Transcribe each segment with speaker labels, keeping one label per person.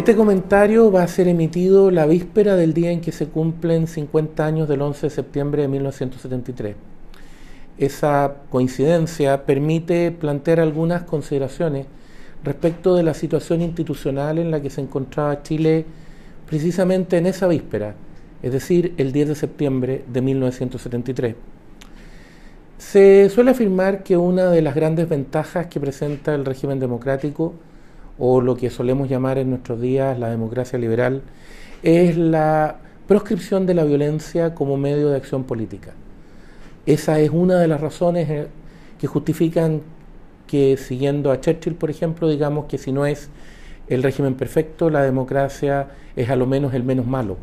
Speaker 1: Este comentario va a ser emitido la víspera del día en que se cumplen 50 años del 11 de septiembre de 1973. Esa coincidencia permite plantear algunas consideraciones respecto de la situación institucional en la que se encontraba Chile precisamente en esa víspera, es decir, el 10 de septiembre de 1973. Se suele afirmar que una de las grandes ventajas que presenta el régimen democrático o lo que solemos llamar en nuestros días la democracia liberal, es la proscripción de la violencia como medio de acción política. Esa es una de las razones eh, que justifican que, siguiendo a Churchill, por ejemplo, digamos que si no es el régimen perfecto, la democracia es a lo menos el menos malo,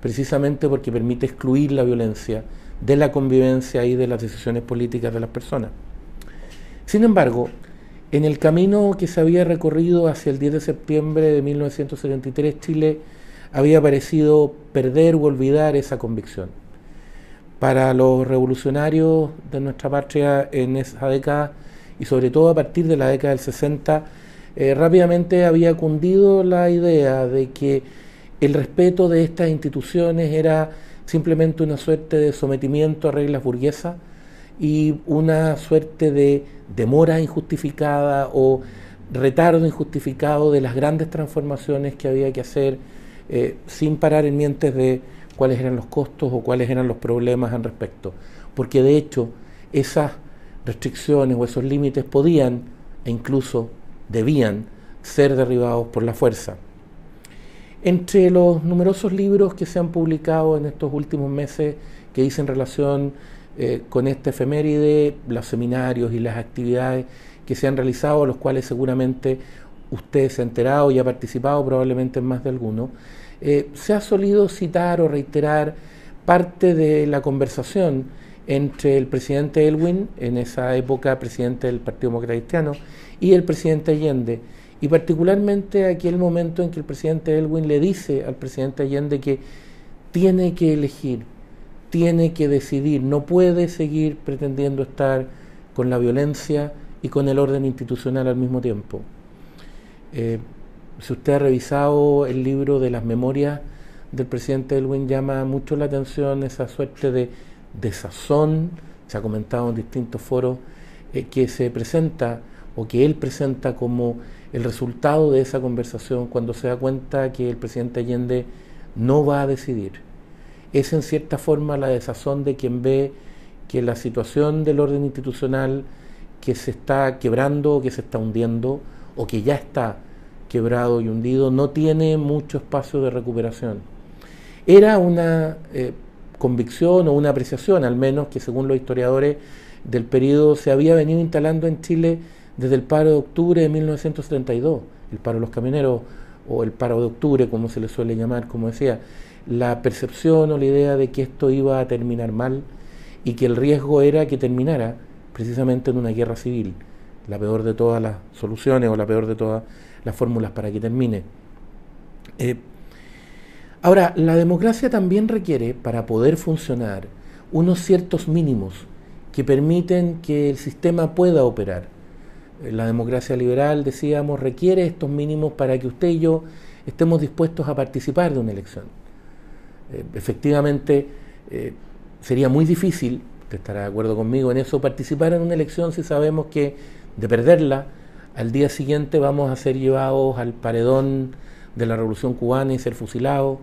Speaker 1: precisamente porque permite excluir la violencia de la convivencia y de las decisiones políticas de las personas. Sin embargo, en el camino que se había recorrido hacia el 10 de septiembre de 1973, Chile había parecido perder o olvidar esa convicción. Para los revolucionarios de nuestra patria en esa década, y sobre todo a partir de la década del 60, eh, rápidamente había cundido la idea de que el respeto de estas instituciones era simplemente una suerte de sometimiento a reglas burguesas y una suerte de demora injustificada o retardo injustificado de las grandes transformaciones que había que hacer eh, sin parar en mientes de cuáles eran los costos o cuáles eran los problemas al respecto. Porque de hecho esas restricciones o esos límites podían e incluso debían ser derribados por la fuerza. Entre los numerosos libros que se han publicado en estos últimos meses que dicen relación eh, con esta efeméride, los seminarios y las actividades que se han realizado, los cuales seguramente usted se ha enterado y ha participado probablemente en más de alguno, eh, se ha solido citar o reiterar parte de la conversación entre el presidente Elwin, en esa época presidente del Partido Demócrata Cristiano, y el presidente Allende. Y particularmente aquel momento en que el presidente Elwin le dice al presidente Allende que tiene que elegir tiene que decidir, no puede seguir pretendiendo estar con la violencia y con el orden institucional al mismo tiempo. Eh, si usted ha revisado el libro de las memorias del presidente Elwin, llama mucho la atención esa suerte de desazón, se ha comentado en distintos foros, eh, que se presenta o que él presenta como el resultado de esa conversación cuando se da cuenta que el presidente Allende no va a decidir es en cierta forma la desazón de quien ve que la situación del orden institucional que se está quebrando, que se está hundiendo, o que ya está quebrado y hundido, no tiene mucho espacio de recuperación. Era una eh, convicción o una apreciación, al menos que según los historiadores del periodo se había venido instalando en Chile desde el paro de octubre de 1972, el paro de los camioneros o el paro de octubre, como se le suele llamar, como decía, la percepción o la idea de que esto iba a terminar mal y que el riesgo era que terminara precisamente en una guerra civil, la peor de todas las soluciones o la peor de todas las fórmulas para que termine. Eh, ahora, la democracia también requiere, para poder funcionar, unos ciertos mínimos que permiten que el sistema pueda operar. Eh, la democracia liberal, decíamos, requiere estos mínimos para que usted y yo estemos dispuestos a participar de una elección. Eh, efectivamente eh, sería muy difícil, usted estará de acuerdo conmigo en eso, participar en una elección si sabemos que de perderla, al día siguiente vamos a ser llevados al paredón de la Revolución Cubana y ser fusilados,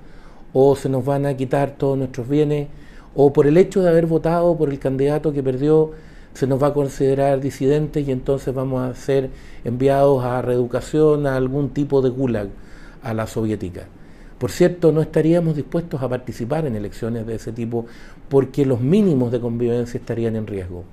Speaker 1: o se nos van a quitar todos nuestros bienes, o por el hecho de haber votado por el candidato que perdió, se nos va a considerar disidentes y entonces vamos a ser enviados a reeducación, a algún tipo de gulag, a la soviética. Por cierto, no estaríamos dispuestos a participar en elecciones de ese tipo porque los mínimos de convivencia estarían en riesgo.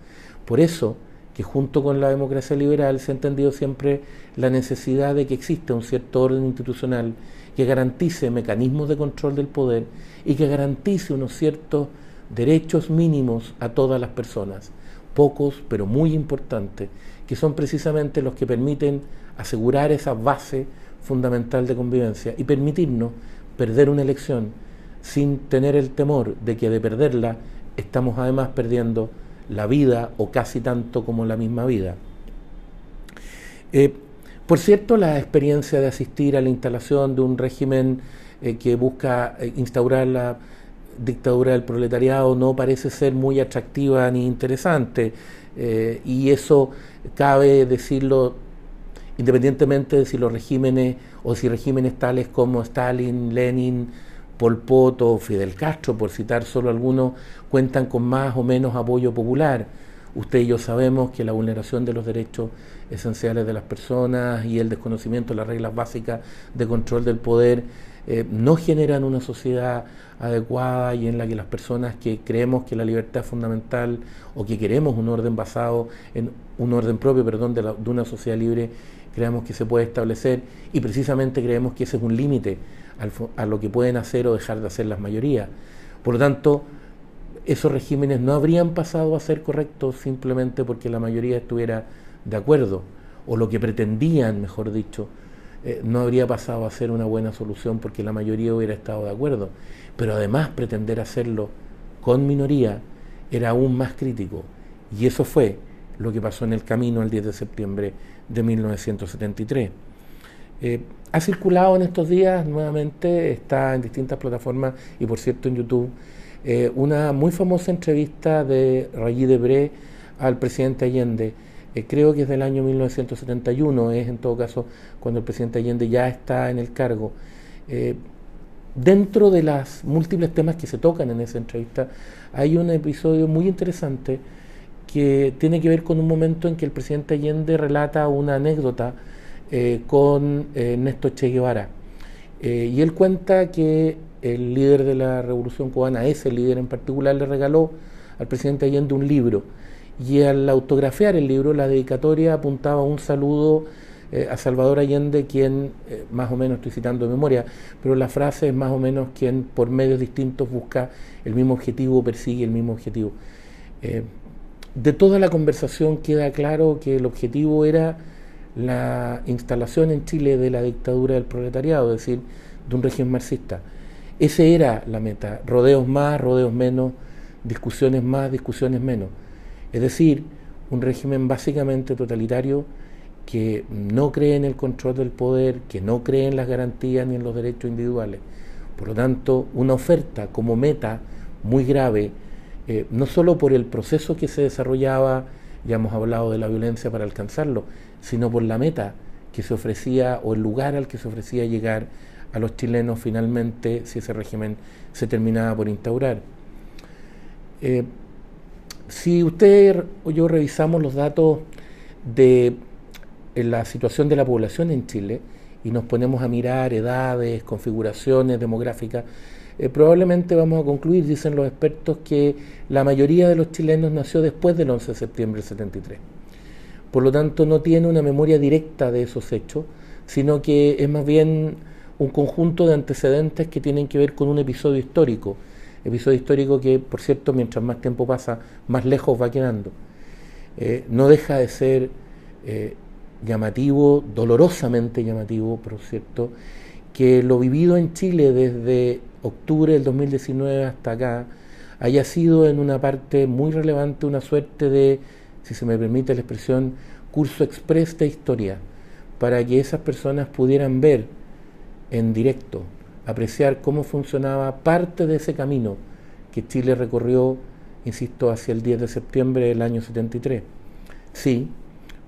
Speaker 1: Por eso que junto con la democracia liberal se ha entendido siempre la necesidad de que exista un cierto orden institucional que garantice mecanismos de control del poder y que garantice unos ciertos derechos mínimos a todas las personas, pocos pero muy importantes, que son precisamente los que permiten asegurar esa base fundamental de convivencia y permitirnos perder una elección sin tener el temor de que de perderla estamos además perdiendo la vida o casi tanto como la misma vida. Eh, Por cierto, la experiencia de asistir a la instalación de un régimen eh, que busca eh, instaurar la dictadura del proletariado no parece ser muy atractiva ni interesante. Y eso cabe decirlo independientemente de si los regímenes o si regímenes tales como Stalin, Lenin, Pol Pot o Fidel Castro, por citar solo algunos, cuentan con más o menos apoyo popular. Usted y yo sabemos que la vulneración de los derechos esenciales de las personas y el desconocimiento de las reglas básicas de control del poder eh, no generan una sociedad adecuada y en la que las personas que creemos que la libertad es fundamental o que queremos un orden basado en un orden propio, perdón, de, de una sociedad libre, creemos que se puede establecer y precisamente creemos que ese es un límite a lo que pueden hacer o dejar de hacer las mayorías. Por lo tanto, esos regímenes no habrían pasado a ser correctos simplemente porque la mayoría estuviera de acuerdo, o lo que pretendían, mejor dicho, eh, no habría pasado a ser una buena solución porque la mayoría hubiera estado de acuerdo. Pero además pretender hacerlo con minoría era aún más crítico. Y eso fue lo que pasó en el camino el 10 de septiembre de 1973. Eh, ha circulado en estos días nuevamente, está en distintas plataformas y por cierto en YouTube, eh, una muy famosa entrevista de Rayí Debré al presidente Allende. Eh, creo que es del año 1971, es en todo caso cuando el presidente Allende ya está en el cargo. Dentro de las múltiples temas que se tocan en esa entrevista, hay un episodio muy interesante que tiene que ver con un momento en que el presidente Allende relata una anécdota con Néstor Che Guevara. y él cuenta que el líder de la Revolución Cubana, ese líder en particular, le regaló al presidente Allende un libro. Y al autografiar el libro, la dedicatoria apuntaba un saludo eh, a Salvador Allende, quien, eh, más o menos estoy citando de memoria, pero la frase es más o menos quien por medios distintos busca el mismo objetivo, persigue el mismo objetivo. De toda la conversación queda claro que el objetivo era la instalación en Chile de la dictadura del proletariado, es decir, de un régimen marxista. Esa era la meta, rodeos más, rodeos menos, discusiones más, discusiones menos. Es decir, un régimen básicamente totalitario que no cree en el control del poder, que no cree en las garantías ni en los derechos individuales. Por lo tanto, una oferta como meta muy grave, eh, no solo por el proceso que se desarrollaba, ya hemos hablado de la violencia para alcanzarlo, sino por la meta que se ofrecía o el lugar al que se ofrecía llegar a los chilenos finalmente si ese régimen se terminaba por instaurar. Eh, si usted o yo revisamos los datos de la situación de la población en Chile y nos ponemos a mirar edades, configuraciones demográficas, eh, probablemente vamos a concluir, dicen los expertos, que la mayoría de los chilenos nació después del 11 de septiembre del 73. Por lo tanto, no tiene una memoria directa de esos hechos, sino que es más bien un conjunto de antecedentes que tienen que ver con un episodio histórico, episodio histórico que, por cierto, mientras más tiempo pasa, más lejos va quedando. Eh, no deja de ser eh, llamativo, dolorosamente llamativo, por cierto, que lo vivido en Chile desde octubre del 2019 hasta acá haya sido en una parte muy relevante una suerte de, si se me permite la expresión, curso express de historia, para que esas personas pudieran ver en directo, apreciar cómo funcionaba parte de ese camino que Chile recorrió, insisto, hacia el 10 de septiembre del año 73. Sí,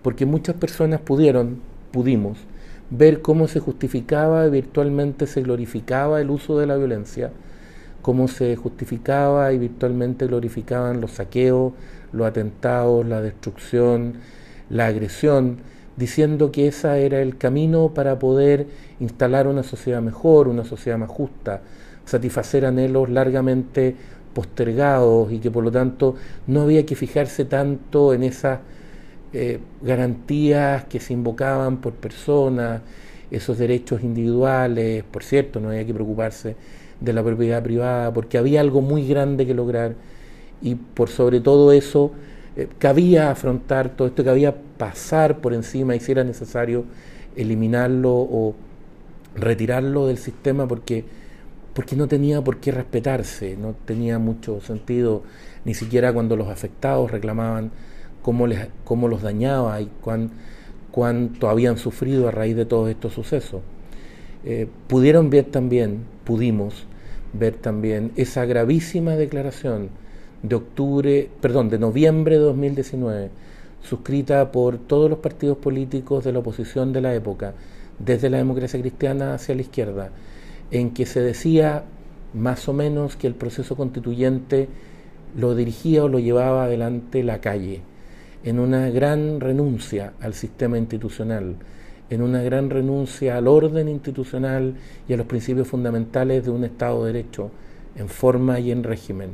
Speaker 1: porque muchas personas pudieron, pudimos, ver cómo se justificaba y virtualmente se glorificaba el uso de la violencia, cómo se justificaba y virtualmente glorificaban los saqueos, los atentados, la destrucción, la agresión, diciendo que ese era el camino para poder instalar una sociedad mejor, una sociedad más justa, satisfacer anhelos largamente postergados y que por lo tanto no había que fijarse tanto en esas eh, garantías que se invocaban por personas, esos derechos individuales, por cierto, no había que preocuparse de la propiedad privada, porque había algo muy grande que lograr. Y por sobre todo eso eh, cabía afrontar todo esto, cabía pasar por encima y si era necesario eliminarlo o retirarlo del sistema porque, porque no tenía por qué respetarse, no tenía mucho sentido, ni siquiera cuando los afectados reclamaban cómo, les, cómo los dañaba y cuán, cuánto habían sufrido a raíz de todos estos sucesos. Eh, pudieron ver también, pudimos ver también esa gravísima declaración de octubre, perdón, de noviembre de 2019, suscrita por todos los partidos políticos de la oposición de la época, desde la democracia cristiana hacia la izquierda, en que se decía más o menos que el proceso constituyente lo dirigía o lo llevaba adelante la calle, en una gran renuncia al sistema institucional, en una gran renuncia al orden institucional y a los principios fundamentales de un Estado de Derecho en forma y en régimen.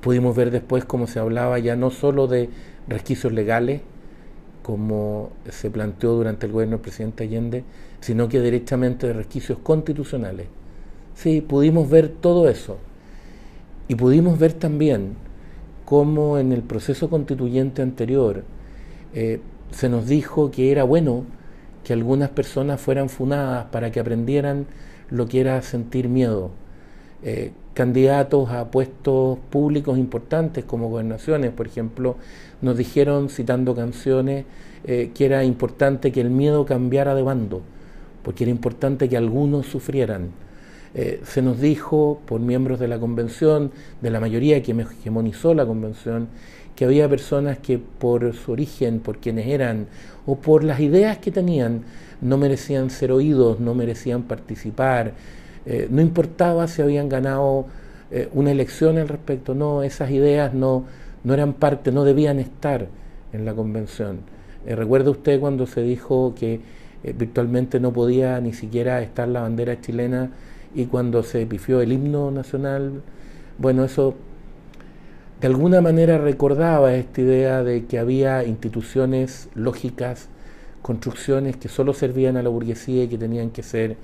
Speaker 1: Pudimos ver después cómo se hablaba ya no solo de resquicios legales, como se planteó durante el gobierno del presidente Allende, sino que directamente de resquicios constitucionales. Sí, pudimos ver todo eso. Y pudimos ver también cómo en el proceso constituyente anterior eh, se nos dijo que era bueno que algunas personas fueran funadas para que aprendieran lo que era sentir miedo. Eh, candidatos a puestos públicos importantes como gobernaciones, por ejemplo, nos dijeron, citando canciones, eh, que era importante que el miedo cambiara de bando, porque era importante que algunos sufrieran. Eh, se nos dijo por miembros de la convención, de la mayoría que hegemonizó la convención, que había personas que por su origen, por quienes eran o por las ideas que tenían, no merecían ser oídos, no merecían participar, eh, no importaba si habían ganado eh, una elección al respecto, no, esas ideas no, no eran parte, no debían estar en la convención. ¿Recuerda usted cuando se dijo que virtualmente no podía ni siquiera estar la bandera chilena y cuando se pifió el himno nacional? Bueno, eso de alguna manera recordaba esta idea de que había instituciones lógicas, construcciones que solo servían a la burguesía y que tenían que ser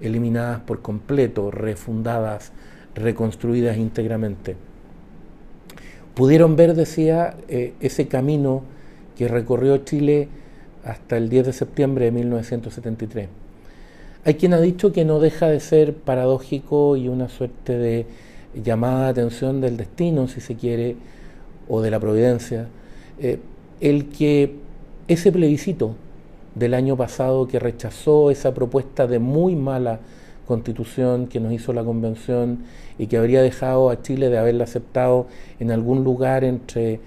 Speaker 1: eliminadas por completo, refundadas, reconstruidas íntegramente. Pudieron ver, decía, eh, ese camino que recorrió Chile hasta el 10 de septiembre de 1973. Hay quien ha dicho que no deja de ser paradójico y una suerte de llamada de atención del destino, si se quiere, o de la providencia, eh, el que ese plebiscito del año pasado que rechazó esa propuesta de muy mala constitución que nos hizo la convención y que habría dejado a Chile de haberla aceptado en algún lugar entre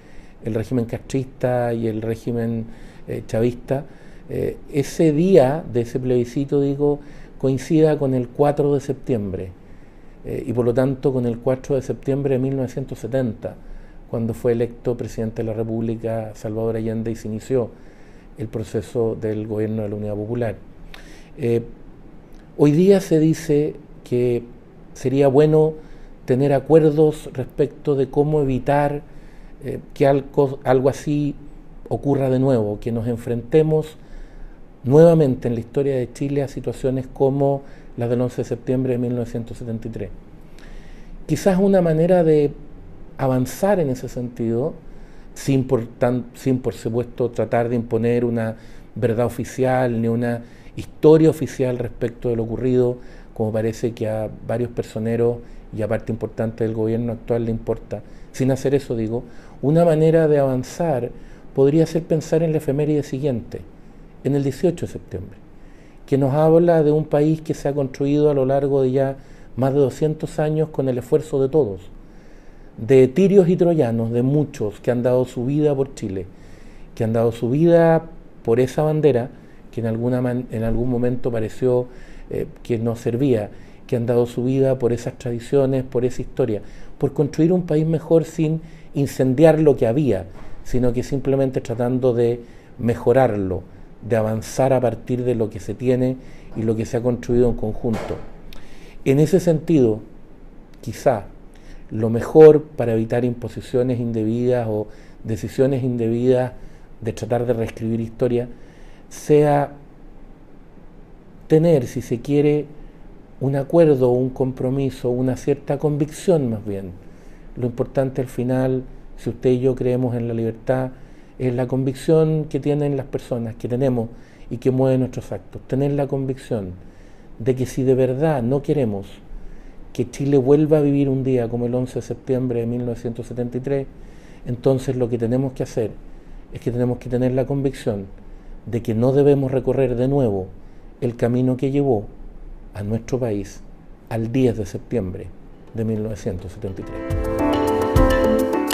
Speaker 1: el régimen castrista y el régimen eh, chavista, eh, ese día de ese plebiscito, digo, coincida con el 4 de septiembre eh, y por lo tanto con el 4 de septiembre de 1970, cuando fue electo presidente de la República Salvador Allende y se inició el proceso del gobierno de la Unidad Popular. Eh, hoy día se dice que sería bueno tener acuerdos respecto de cómo evitar que algo así ocurra de nuevo, que nos enfrentemos nuevamente en la historia de Chile a situaciones como las del 11 de septiembre de 1973. Quizás una manera de avanzar en ese sentido sin por, sin por supuesto tratar de imponer una verdad oficial ni una historia oficial respecto de lo ocurrido, como parece que a varios personeros y a parte importante del gobierno actual le importa. Sin hacer eso, digo, una manera de avanzar podría ser pensar en la efeméride siguiente, en el 18 de septiembre, que nos habla de un país que se ha construido a lo largo de ya más de 200 años con el esfuerzo de todos de tirios y troyanos, de muchos que han dado su vida por Chile, que han dado su vida por esa bandera que en, alguna en algún momento pareció eh, que no servía, que han dado su vida por esas tradiciones, por esa historia, por construir un país mejor sin incendiar lo que había, sino que simplemente tratando de mejorarlo, de avanzar a partir de lo que se tiene y lo que se ha construido en conjunto. En ese sentido, quizá lo mejor para evitar imposiciones indebidas o decisiones indebidas de tratar de reescribir historia, sea tener, si se quiere, un acuerdo, un compromiso, una cierta convicción más bien. Lo importante al final, si usted y yo creemos en la libertad, es la convicción que tienen las personas, que tenemos y que mueven nuestros actos. Tener la convicción de que si de verdad no queremos que Chile vuelva a vivir un día como el 11 de septiembre de 1973, entonces lo que tenemos que hacer es que tenemos que tener la convicción de que no debemos recorrer de nuevo el camino que llevó a nuestro país al 10 de septiembre de 1973.